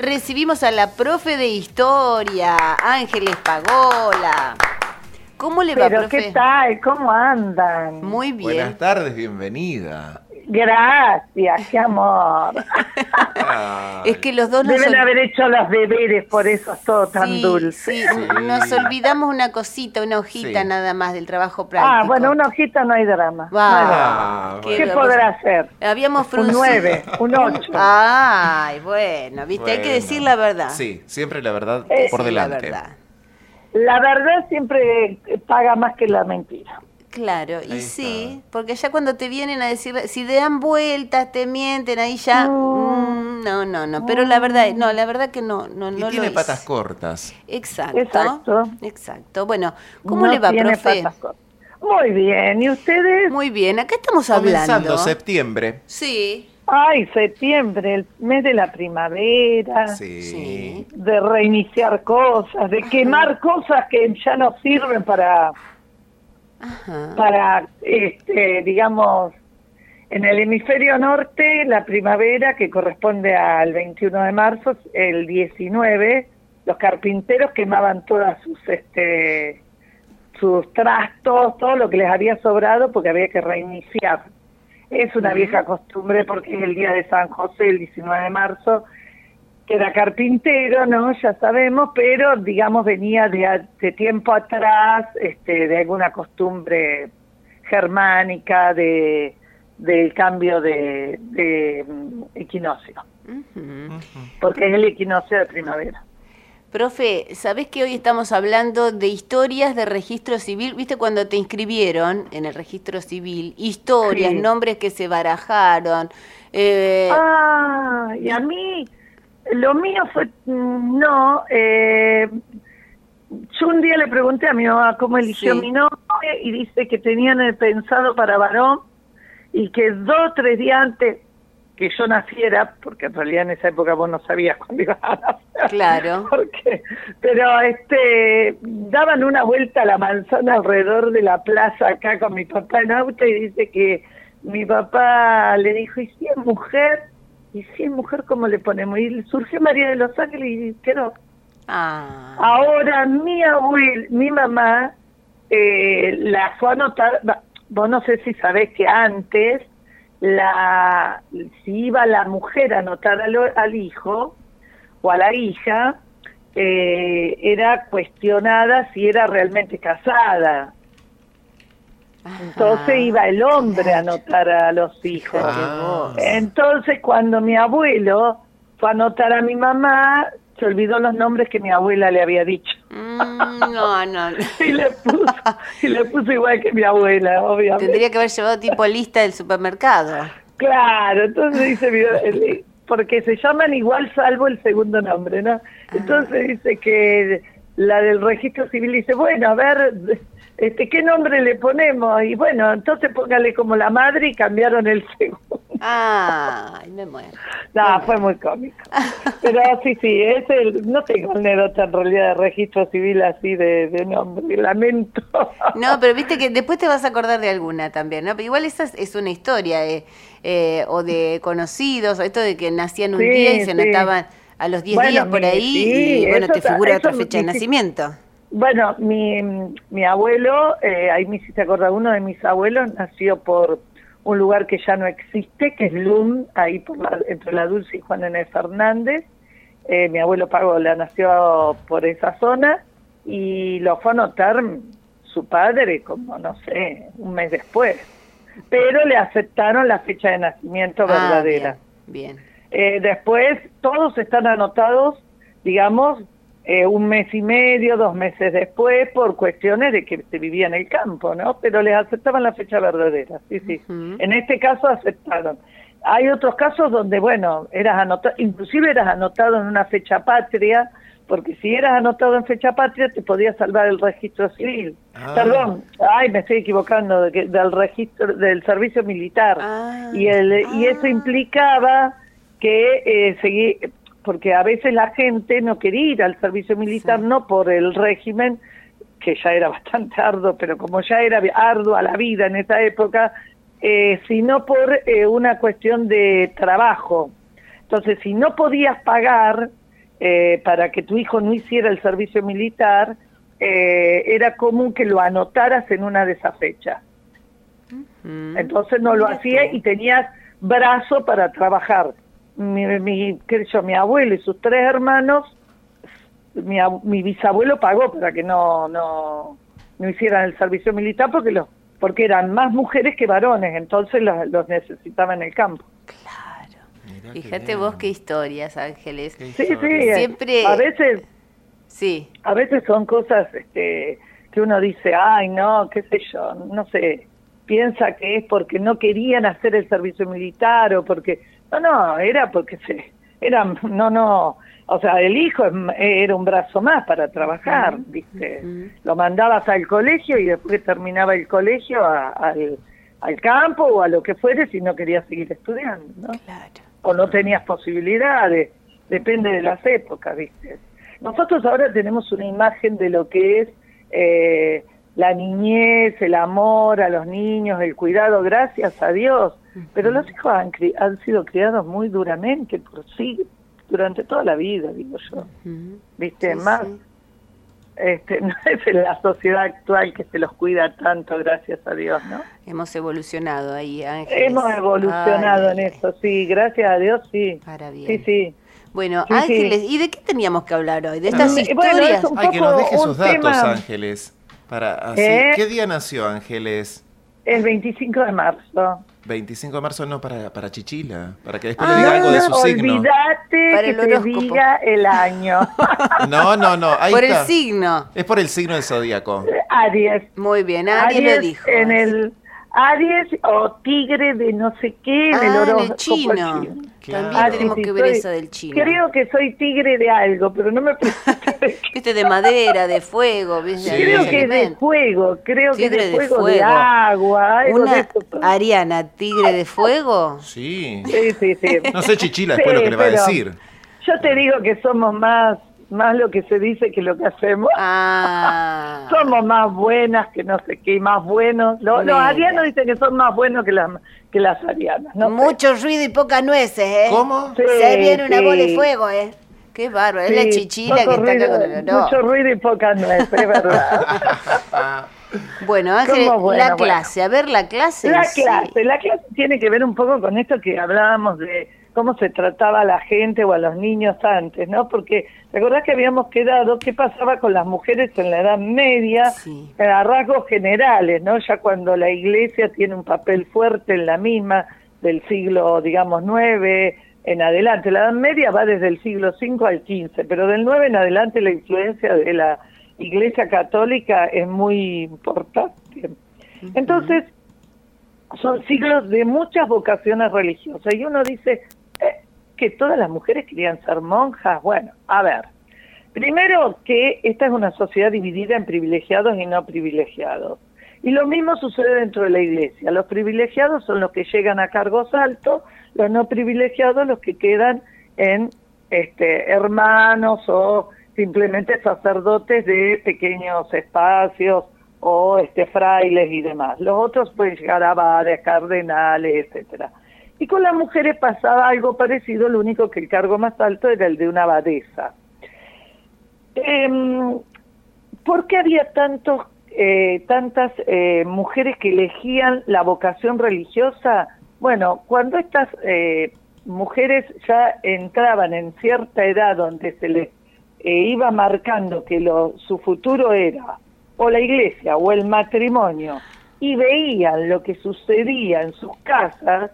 Recibimos a la profe de historia, Ángeles Pagola. ¿Cómo le va, Pero profe? ¿qué tal? ¿Cómo andan? Muy bien. Buenas tardes, bienvenida. Gracias, qué amor. Es que los dos nos, Deben haber hecho los deberes, por eso es todo tan Sí, dulce. sí, nos olvidamos una cosita, una hojita Sí. nada más del trabajo práctico. Ah, bueno, una hojita no hay drama. Va. No hay drama. Ah, Qué ¿Qué bueno. podrá hacer? Habíamos Un fruncido. 9, un 8. Ay, bueno, viste, hay que decir la verdad. Sí, siempre la verdad Eh, por delante. La verdad. La verdad siempre paga más que la mentira. Claro, y sí, porque ya cuando te vienen a decir, si te dan vueltas, te mienten, ahí ya, mm, no, no, no, pero la verdad, no, la verdad que no, no, Y no tiene lo patas hice. cortas. Exacto, Exacto. exacto. Bueno, ¿cómo No le va, tiene profe? patas cortas. Muy bien, ¿y ustedes? Muy bien, acá estamos Comenzando hablando. septiembre. Sí, Ay, septiembre, el mes de la primavera, Sí. Sí. de reiniciar cosas, de quemar cosas que ya no sirven para, ajá. para este, digamos, en el hemisferio norte, la primavera, que corresponde al 21 de marzo, el 19, los carpinteros quemaban todas sus, este, sus trastos, todo lo que les había sobrado, porque había que reiniciar. Es una vieja costumbre porque es el día de San José, el 19 de marzo, que era carpintero, ¿no? Ya sabemos, pero digamos venía de, a- de tiempo atrás, este, de alguna costumbre germánica, de del cambio de, de mm, equinoccio, porque es el equinoccio de primavera. Profe, ¿sabés que hoy estamos hablando de historias de registro civil? ¿Viste cuando te inscribieron en el registro civil? Historias, Sí. nombres que se barajaron. eh, Ah, y a mí, lo mío fue, mm, no, eh, yo un día le pregunté a mi mamá cómo eligió Sí. mi nombre y dice que tenían el pensado para varón y que dos o tres días antes que yo naciera, porque en realidad en esa época vos no sabías cuándo ibas a nacer. Claro. Porque, pero este, daban una vuelta a la manzana alrededor de la plaza acá con mi papá en auto y dice que mi papá le dijo, ¿y si es mujer? ¿Y si es mujer cómo le ponemos? Y surgió María de los Ángeles y quedó. ah, Ahora mi abuel, mi mamá, eh, la fue a anotar, vos no sé si sabés que antes, la si iba la mujer a anotar al, al hijo o a la hija, eh, era cuestionada si era realmente casada. Ajá. Entonces iba el hombre a anotar a los hijos. Ah. Entonces cuando mi abuelo fue a anotar a mi mamá, se olvidó los nombres que mi abuela le había dicho. Mm, no, no. y le puso, y le puso igual que mi abuela, obviamente. Tendría que haber llevado tipo lista del supermercado. Claro, entonces dice, porque se llaman igual salvo el segundo nombre, ¿no? Entonces dice que la del registro civil dice, bueno, a ver, este, ¿qué nombre le ponemos? Y bueno, entonces póngale como la madre y cambiaron el segundo. Ay, me muero. No, fue muy cómico. Pero sí, sí, es el, no tengo anécdota en realidad de registro civil así de, de nombre, lamento. No, pero viste que después te vas a acordar de alguna también, ¿no? Pero igual esa es, una historia, eh, eh, o de conocidos, o esto de que nacían un Sí, día y se sí. anotaban a los 10 Bueno, días por ahí, sí, y bueno, te figura otra fecha de mi- nacimiento. Bueno, mi, mi abuelo, eh, ahí me hiciste acordar, uno de mis abuelos nació por un lugar que ya no existe, que es Lum, ahí por la- entre la Dulce y Juan N. Fernández. Eh, mi abuelo Pagola nació por esa zona y lo fue a anotar su padre como, no sé, un mes después. Pero le aceptaron la fecha de nacimiento Ah, verdadera. bien, bien. Eh, después, todos están anotados, digamos, eh, un mes y medio, dos meses después, por cuestiones de que se vivía en el campo, ¿no? Pero les aceptaban la fecha verdadera, sí, sí. En este caso aceptaron. Hay otros casos donde, bueno, eras anotado, inclusive eras anotado en una fecha patria, porque si eras anotado en fecha patria te podía salvar el registro civil. Ah. Perdón, ay, me estoy equivocando, de que- del registro del servicio militar. Ah. y, el, y eso Ah. implicaba que eh, seguí, porque a veces la gente no quería ir al servicio militar, Sí. no por el régimen, que ya era bastante arduo, pero como ya era ardua la vida en esa época, eh, sino por eh, una cuestión de trabajo. Entonces, si no podías pagar, eh, para que tu hijo no hiciera el servicio militar, eh, era común que lo anotaras en una de esas fechas. Entonces no lo hacía y tenías brazo para trabajar. Mi, mi, qué sé yo, mi abuelo y sus tres hermanos, mi, mi bisabuelo pagó para que no, no, no hicieran el servicio militar porque los porque eran más mujeres que varones, entonces los, los necesitaba en el campo. Claro. Mirá Fíjate vos qué historias, Ángeles. Qué Sí, sí, historia. Siempre- a veces Sí. a veces son cosas este, que uno dice, ay, no, qué sé yo, no sé, piensa que es porque no querían hacer el servicio militar o porque, no, no, era porque se, era, no, no, o sea, el hijo era un brazo más para trabajar, ¿viste? ujú. Lo mandabas al colegio y después terminaba el colegio a- al, al campo o a lo que fuere si no querías seguir estudiando, ¿no? Claro. o no tenías posibilidades, depende de las épocas, ¿viste? Nosotros ahora tenemos una imagen de lo que es eh, la niñez, el amor a los niños, el cuidado, gracias a Dios, pero los hijos han, cri- han sido criados muy duramente por sí, durante toda la vida, digo yo. ¿viste? Sí, Más, sí. este, no es en la sociedad actual que se los cuida tanto, gracias a Dios, ¿no? Hemos evolucionado ahí, Ángeles. Hemos evolucionado Ay, en eso, sí, gracias a Dios, sí. Para bien. Sí, sí. Bueno, Sí, sí. Ángeles, ¿y de qué teníamos que hablar hoy? ¿De estas historias? bueno, es un Ay, que nos deje sus datos, tema- Ángeles. Para así. ¿Eh? ¿Qué día nació Ángeles? El 25 de marzo. 25 de marzo no para, para Chichila, para que después Ah, le diga algo de su no, signo. Olvídate Para que te diga el año. No, no, no, ahí Por está. el signo. Es por el signo del zodíaco. Aries. Muy bien, Aries lo dijo. En el Aries o tigre de no sé qué, Ah, el en el horóscopo chino. Claro. También Ah, sí, tenemos sí, que ver soy- eso del chino. Creo que soy tigre de algo, pero no me preguntes. Viste, de madera, de fuego, ¿viste? Sí. creo que de fuego, creo que Tigre de de fuego, de, fuego. agua, algo de Una eso. Ariana, tigre de fuego. Sí. Sí, sí, sí. No sé Chichila después lo que le va a decir. Yo te digo que somos más, más lo que se dice que lo que hacemos. Ah. Somos más buenas que no sé qué, más buenos. Los, los arianos dicen que son más buenos que las, que las arianas. No sé. Mucho ruido y pocas nueces, ¿eh? ¿Cómo? Sí, Se viene una sí. bola de fuego, ¿eh? Qué bárbaro. Es la Sí, chichila que está acá con el olor. Mucho ruido y poca nuez, es verdad. Bueno, Ángel, ¿Cómo bueno, la bueno? clase. A ver, la clase. La sí. clase, la clase tiene que ver un poco con esto que hablábamos de cómo se trataba a la gente o a los niños antes, ¿no? Porque ¿te acordás que habíamos quedado qué pasaba con las mujeres en la Edad Media Sí. eh, a rasgos generales, ¿no? Ya cuando la Iglesia tiene un papel fuerte en la misma del siglo, digamos, 9 en adelante. La Edad Media va desde el siglo 5 al 15, pero del 9 en adelante la influencia de la Iglesia Católica es muy importante. Entonces, son siglos de muchas vocaciones religiosas. Y uno dice que todas las mujeres querían ser monjas. Bueno, a ver. Primero que esta es una sociedad dividida en privilegiados y no privilegiados. Y lo mismo sucede dentro de la iglesia. Los privilegiados son los que llegan a cargos altos, los no privilegiados los que quedan en este, hermanos o simplemente sacerdotes de pequeños espacios o este frailes y demás. Los otros pueden llegar a abades, cardenales, etcétera. Y con las mujeres pasaba algo parecido, lo único que el cargo más alto era el de una abadesa. Em, ¿Por qué había tantos, eh, tantas eh, mujeres que elegían la vocación religiosa? Bueno, cuando estas eh, mujeres ya entraban en cierta edad donde se les eh, iba marcando que lo, su futuro era o la iglesia o el matrimonio y veían lo que sucedía en sus casas,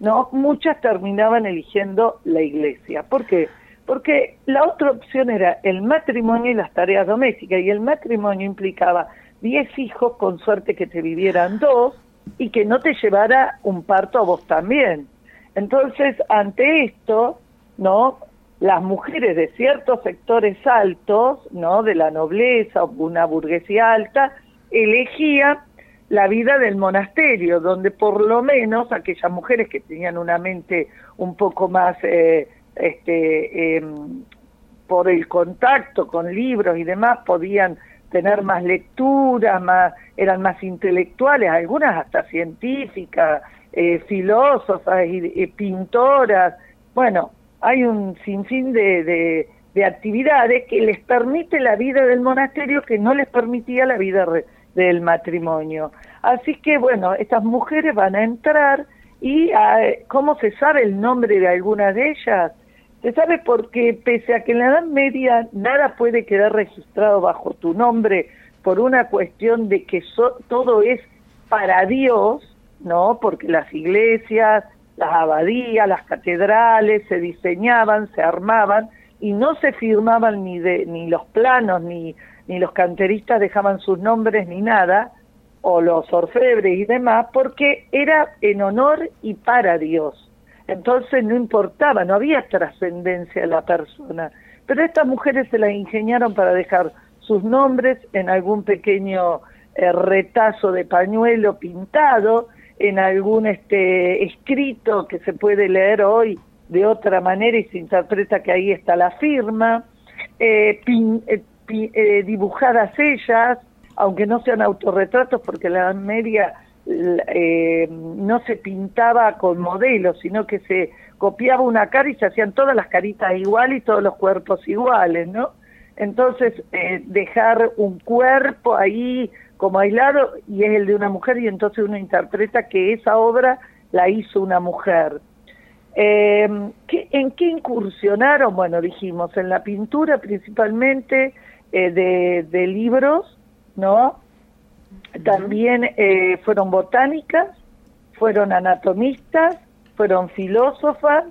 no muchas terminaban eligiendo la iglesia. ¿Por qué? Porque la otra opción era el matrimonio y las tareas domésticas, y el matrimonio implicaba 10 hijos, con suerte que te vivieran dos, y que no te llevara un parto a vos también. Entonces, ante esto, ¿no? Las mujeres de ciertos sectores altos, ¿no? De la nobleza o una burguesía alta, elegían la vida del monasterio, donde por lo menos aquellas mujeres que tenían una mente un poco más eh, este, em, por el contacto con libros y demás podían tener más lecturas, más, eran más intelectuales, algunas hasta científicas, eh, filósofas y pintoras. Bueno, hay un sinfín de, de, de actividades que les permite la vida del monasterio que no les permitía la vida del matrimonio. Así que bueno, estas mujeres van a entrar y ah, ¿cómo se sabe el nombre de algunas de ellas? Se sabe porque pese a que en la Edad Media nada puede quedar registrado bajo tu nombre por una cuestión de que todo es para Dios, ¿no? Porque las iglesias, las abadías, las catedrales se diseñaban, se armaban y no se firmaban ni, de, ni los planos, ni, ni los canteristas dejaban sus nombres, ni nada, o los orfebres y demás, porque era en honor y para Dios. Entonces no importaba, no había trascendencia de la persona. Pero estas mujeres se las ingeniaron para dejar sus nombres en algún pequeño eh, retazo de pañuelo pintado, en algún este escrito que se puede leer hoy de otra manera y se interpreta que ahí está la firma, eh, eh, eh, dibujadas ellas, aunque no sean autorretratos porque la media no se pintaba con modelos, sino que se copiaba una cara y se hacían todas las caritas iguales y todos los cuerpos iguales, ¿no? Entonces, dejar un cuerpo ahí como aislado y es el de una mujer y entonces uno interpreta que esa obra la hizo una mujer. Eh, ¿En qué incursionaron? Bueno, dijimos, en la pintura principalmente eh, de, libros, ¿no? También eh, fueron botánicas, fueron anatomistas, fueron filósofas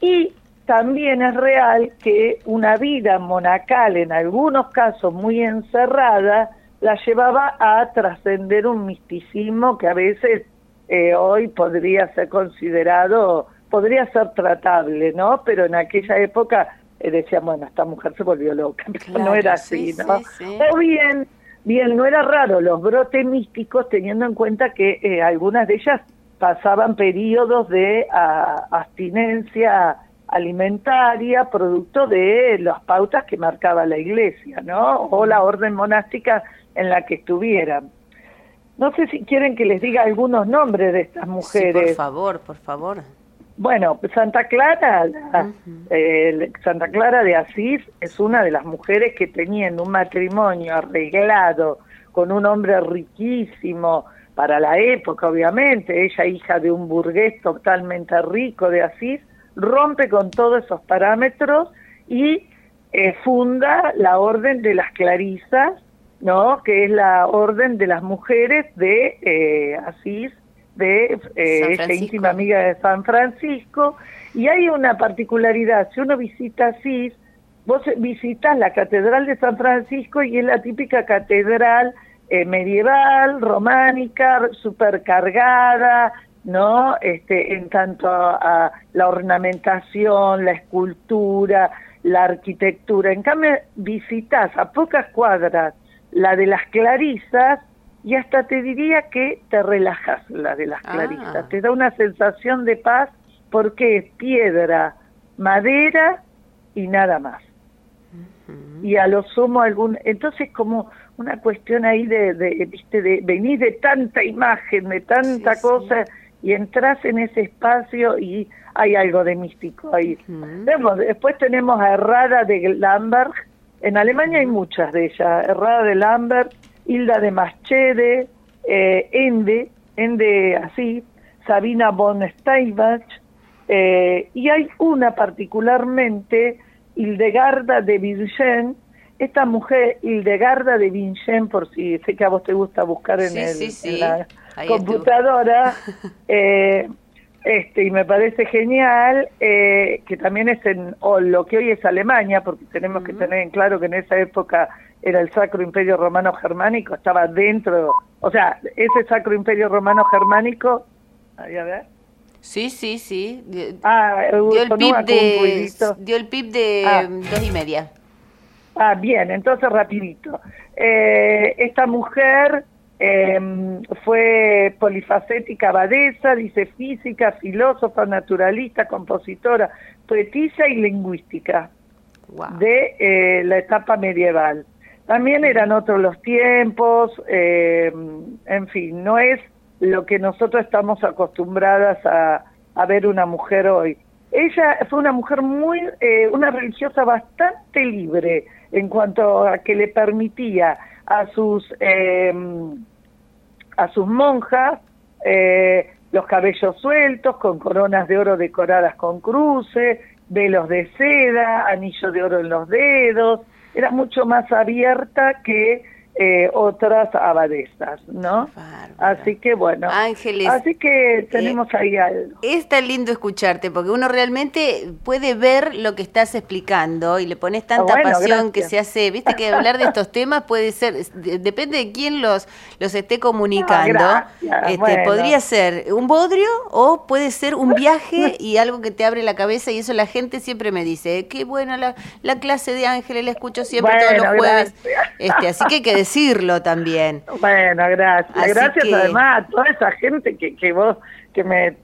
y también es real que una vida monacal, en algunos casos muy encerrada, la llevaba a trascender un misticismo que a veces eh, hoy podría ser considerado, podría ser tratable, ¿no? Pero en aquella época eh, decían, bueno, esta mujer se volvió loca, no era así, ¿no? O bien, bien, no era raro los brotes místicos teniendo en cuenta que eh, algunas de ellas pasaban periodos de abstinencia alimentaria producto de las pautas que marcaba la iglesia, ¿no? O la orden monástica en la que estuvieran. No sé si quieren que les diga algunos nombres de estas mujeres. por favor, por favor. Bueno, Santa Clara, eh, Santa Clara de Asís es una de las mujeres que teniendo un matrimonio arreglado con un hombre riquísimo para la época, obviamente, ella hija de un burgués totalmente rico de Asís, rompe con todos esos parámetros y eh, funda la Orden de las Clarisas, ¿no? que es la orden de las mujeres de eh, Asís, de eh, esta íntima amiga de San Francisco, y hay una particularidad, si uno visita Asís, vos visitas la Catedral de San Francisco y es la típica catedral eh, medieval, románica, supercargada, ¿no? Este, en tanto a la ornamentación, la escultura, la arquitectura. En cambio, visitas a pocas cuadras la de las clarisas y hasta te diría que te relajas la de las ah. clarisas, te da una sensación de paz porque es piedra, madera y nada más. Y a lo sumo algún, entonces como una cuestión ahí de, de viste, de venir de tanta imagen, de tanta cosa y entras en ese espacio y hay algo de místico ahí. después tenemos a Herrada de Lamberg, en Alemania hay muchas de ellas, Herrada de Lambert, Hilda de Maschede, eh, Ende, Ende así, Sabina von Steinbach, eh, y hay una particularmente, Hildegarda de Vincennes, esta mujer, Hildegarda de Vincennes, por si sé que a vos te gusta buscar en, el, la computadora, eh, este, y me parece genial eh, que también es en lo que hoy es Alemania, porque tenemos que tener en claro que en esa época era el Sacro Imperio Romano Germánico, estaba dentro, o sea, ese Sacro Imperio Romano Germánico, ahí a ver. Sí, sí, sí. Ah, dio, el PIB de, dio el PIB de ah. dos y media. Ah, bien, entonces rapidito. Eh, esta mujer eh, fue polifacética abadesa, dice física, filósofa, naturalista, compositora, poetisa y lingüística de eh, la etapa medieval. También eran otros los tiempos, eh, en fin, no es lo que nosotros estamos acostumbradas a, a ver una mujer hoy. ella fue una mujer muy, eh, una religiosa bastante libre en cuanto a que le permitía a sus, eh, a sus monjas eh, los cabellos sueltos, con coronas de oro decoradas con cruces, velos de seda, anillo de oro en los dedos, era mucho más abierta que eh, otras abadesas, ¿no? Así que bueno, Ángeles, así que tenemos ahí algo. Es tan lindo escucharte porque uno realmente puede ver lo que estás explicando y le pones tanta bueno, pasión que se hace, viste que hablar de estos temas puede ser, de- depende de quién los, los esté comunicando, Ah, este, bueno. podría ser un bodrio o puede ser un viaje y algo que te abre la cabeza y eso la gente siempre me dice, qué buena la, la clase de Ángeles, la escucho siempre todos los jueves, gracias. este, así que que decirlo también. Bueno, gracias. Así gracias que- además a toda esa gente que, que vos, que me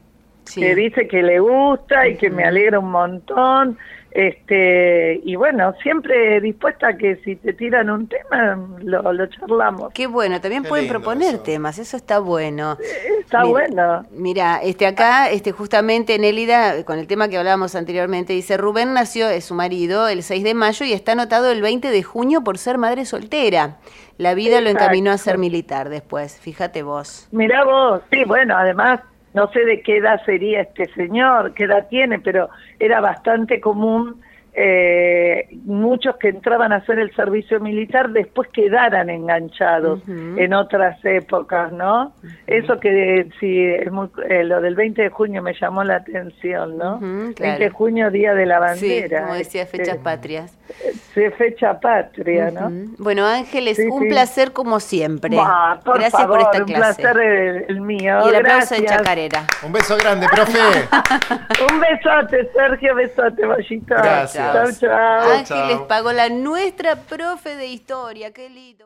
Sí. que dice que le gusta y que me alegra un montón. Este, y bueno, siempre dispuesta a que si te tiran un tema, lo, lo charlamos. Qué bueno, también Qué pueden proponer eso. temas, eso está bueno. Está Mira, bueno. Mira, este acá, este justamente Nélida, con el tema que hablábamos anteriormente, dice Rubén nació, es su marido, el 6 de mayo y está anotado el 20 de junio por ser madre soltera. La vida lo encaminó a ser militar después, fíjate vos. Mirá vos, sí, bueno, además no sé de qué edad sería este señor, qué edad tiene, pero era bastante común eh, muchos que entraban a hacer el servicio militar después quedaran enganchados en otras épocas, ¿no? Eso que sí, es muy- eh, lo del 20 de junio me llamó la atención, ¿no? Ujú, 20 de junio, Día de la Sí, Bandera. como decía, este, fechas patrias. sí, fecha patria, ¿no? Bueno, Ángeles, Sí, un sí. placer como siempre. Bah, por Gracias favor, por esta un clase. placer el, el mío. Y el aplauso Gracias. Chacarera. Un beso grande, profe. Un besote, Sergio, besote, bollito. Gracias. Chau, chau. Ángeles chao. pagó la nuestra profe de historia, qué lindo.